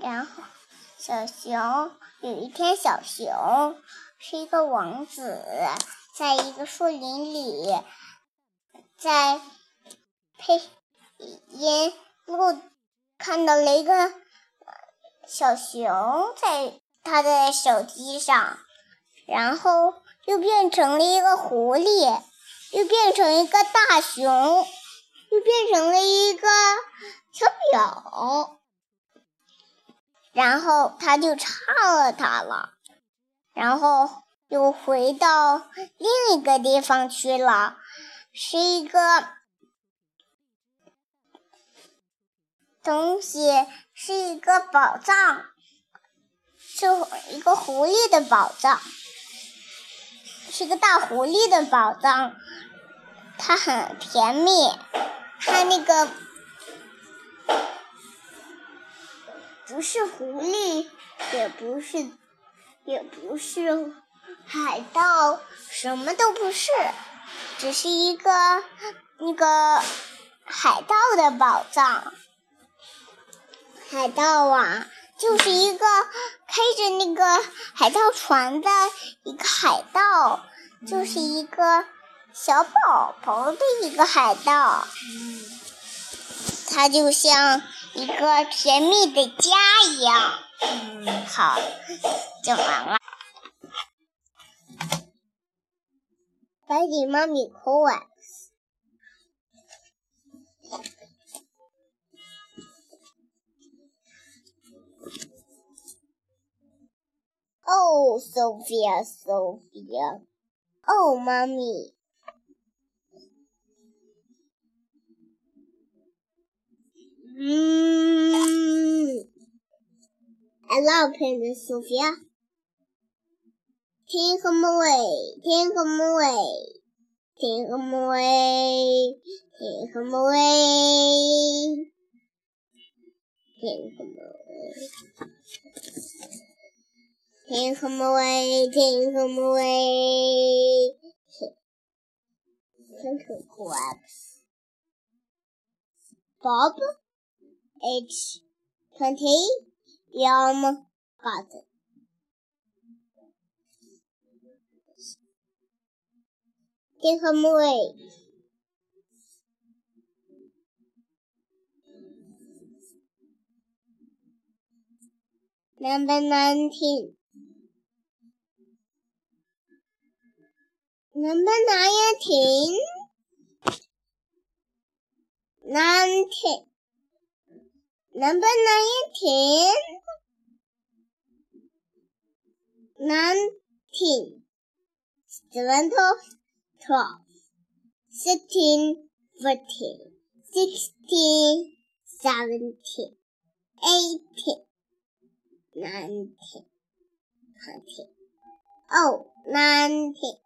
然后小熊有一天，小熊是一个王子，在一个树林里，在配音路看到了一个小熊在他的手机上，然后又变成了一个狐狸，又变成一个大熊，又变成了一个小表。然后他就唱了它了，然后又回到另一个地方去了，是一个东西，是一个宝藏，是一个狐狸的宝藏，是个大狐狸的宝藏，它很甜蜜，它那个。不是狐狸，也不是，也不是海盗，什么都不是，只是一个那个海盗的宝藏。海盗啊，就是一个开着那个海盗船的一个海盗，就是一个小宝宝的一个海盗。他就像。一个甜蜜的家一样。嗯，好，讲完了。白底妈咪口吻。Oh, Sophia, Sophia. Oh, mommy. Mm. I love Princess Sophia. Take him away, take him away, take him away, take him away, take him away. Take him away, take him away. Take collapse. Bob? Age 20, Yom Garden. Take him away. Number 19. Number 19. 19. Number nineteen. Nineteen. Seven, twelve. Sixteen, fourteen. Sixteen, seventeen. Eighteen. Nineteen. Twenty. Oh, nineteen.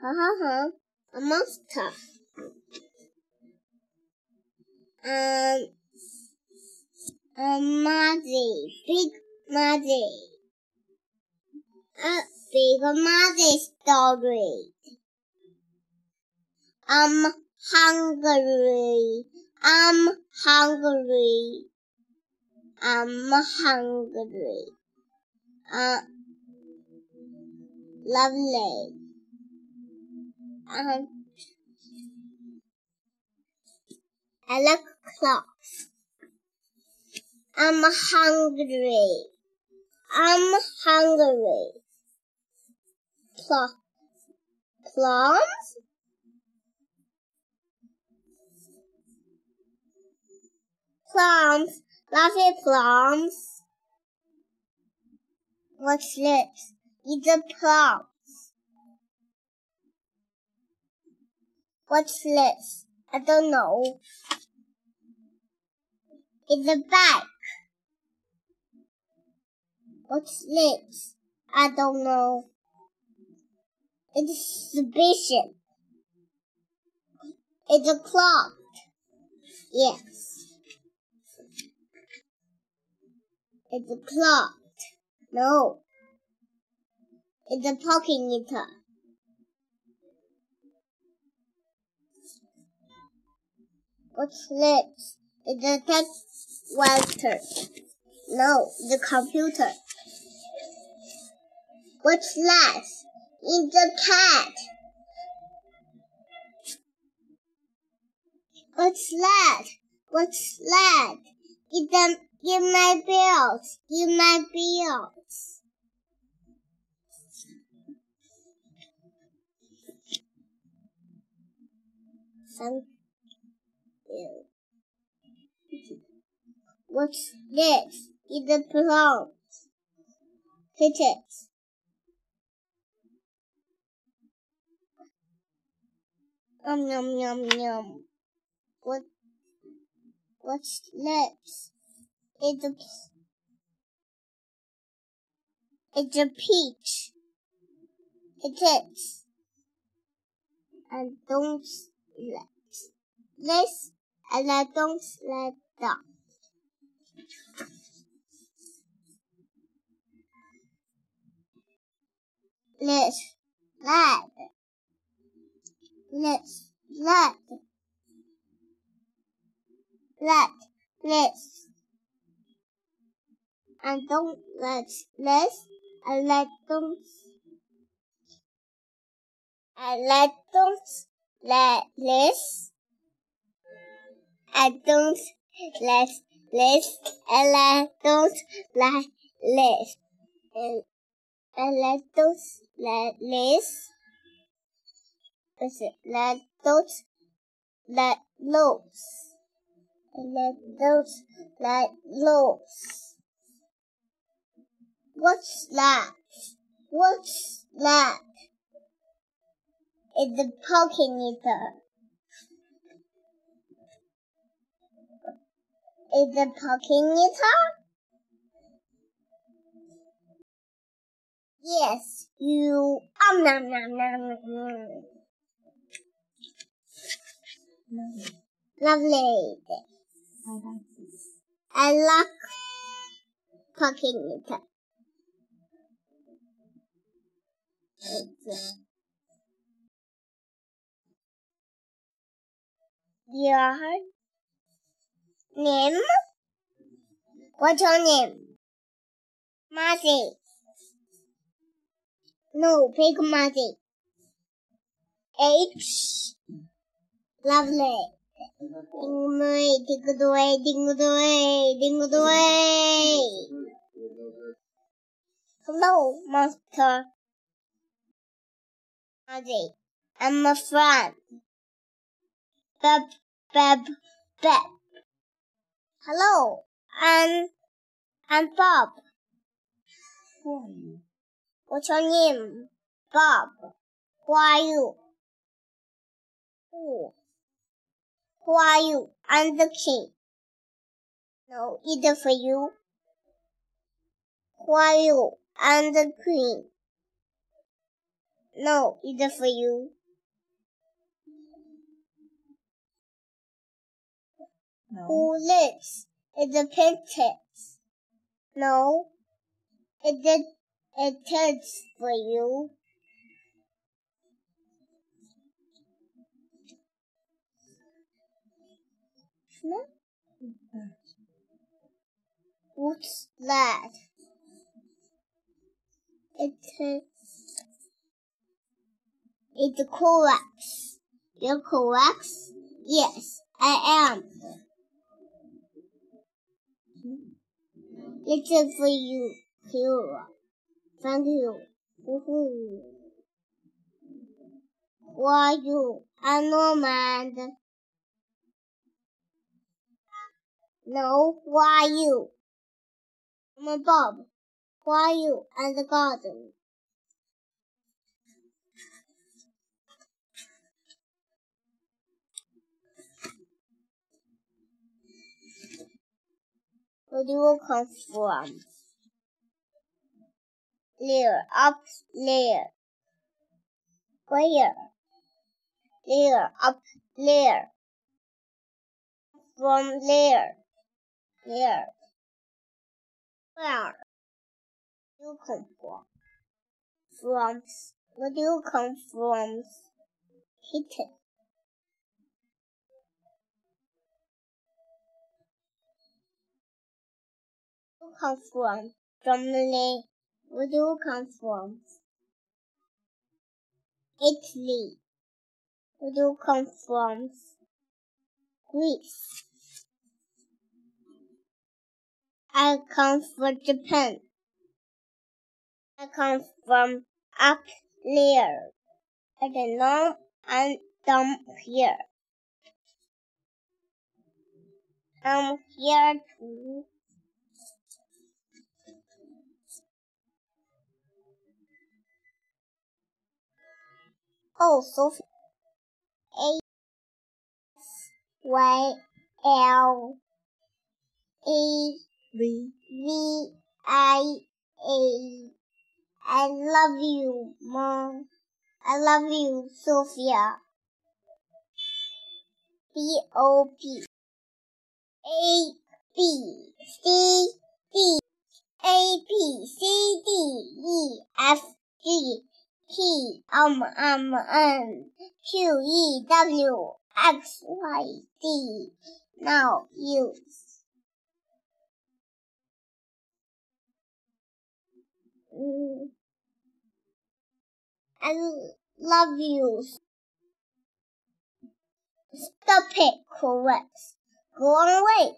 Ha ha ha a monster. Um, a muzzy, big muzzy. A big muzzy story. I'm hungry. I'm hungry. I'm hungry. Uh, lovely. Um, I like clocks. I'm hungry. I'm hungry. Pl plums? Plums. Fluffy plums. What's this? It's a plum. What's this? I don't know. It's a bike. What's this? I don't know. It's a bishop. It's a clock. Yes. It's a clock. No. It's a pocket eater. What's this? It's a typewriter. No, the computer. What's that? It's a cat. What's that? What's that? Give them, give my bills. Give my bills. Thank. What's this? It's a plant. Hit it. Yum yum yum yum. What? What's next? It's a. It's a peach. It is. And don't let this, and I don't let that. This, that. This, that. Let this. And don't let and let don't. And let don't let this. And don't let this, and let don't let this. And, and let don't let this. Let don't let loose let those let loose. What's that? What's that? It's a poking eater. It's a poking eater? Yes, you. Um, nom, nom, nom, nom. Lovely. I like poking it. Your name? What's your name? Muzzy. No, Big Muzzy. H. Lovely. Ding away, ding away, ding away, ding away. Hello, monster. Ozzy, I'm a friend. Beb, Beb, Beb. Hello, I'm, I'm Bob. Who are you? What's your name? Bob. Who are you? Who? Who are you? I'm the king. No, either for you. Who are you? I'm the queen. No, either for you. No. Who lives? in the princess. No, it did. It is for you. What's that? It's it's correct. You're correct? Yes, I am. It's for you, Kira. Thank you. Who are you? I'm Norman. No, who are you? I'm a Bob. Are you? And the garden. Where do you come from? There, up there. Where? There, up there. From there. Here. Where do you come from? From where do you come from? Kitten. You come from? Germany. Where do you come from? Italy. You come from? Greece. I come from Japan. I come from up there. I don't know I'm down here. I'm here too. Oh, Sophie. A Y L E V V I A. I love you, Mom. I love you, Sophia. B O P A B C D A B C D E F G T M M N Q E W X Y Z. Now use. Mm. I love you. Stop it, correct. Go away.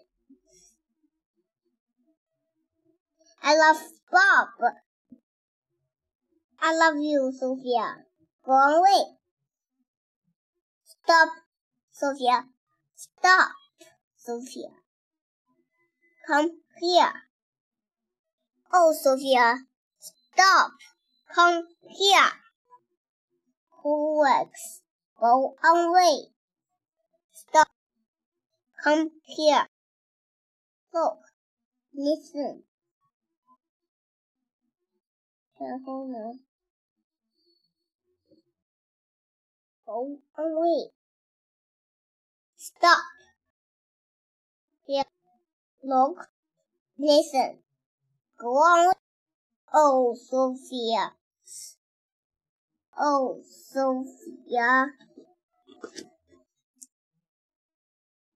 I love Bob. I love you, Sophia. Go away. Stop, Sophia. Stop, Sophia. Come here. Oh, Sophia. Stop. Come here who works. Go away. Stop. Come here. Look. Listen. 然后呢 ？Go away. Stop. Here. Look. Listen. Go on. Oh, Sophia. Oh, Sophia.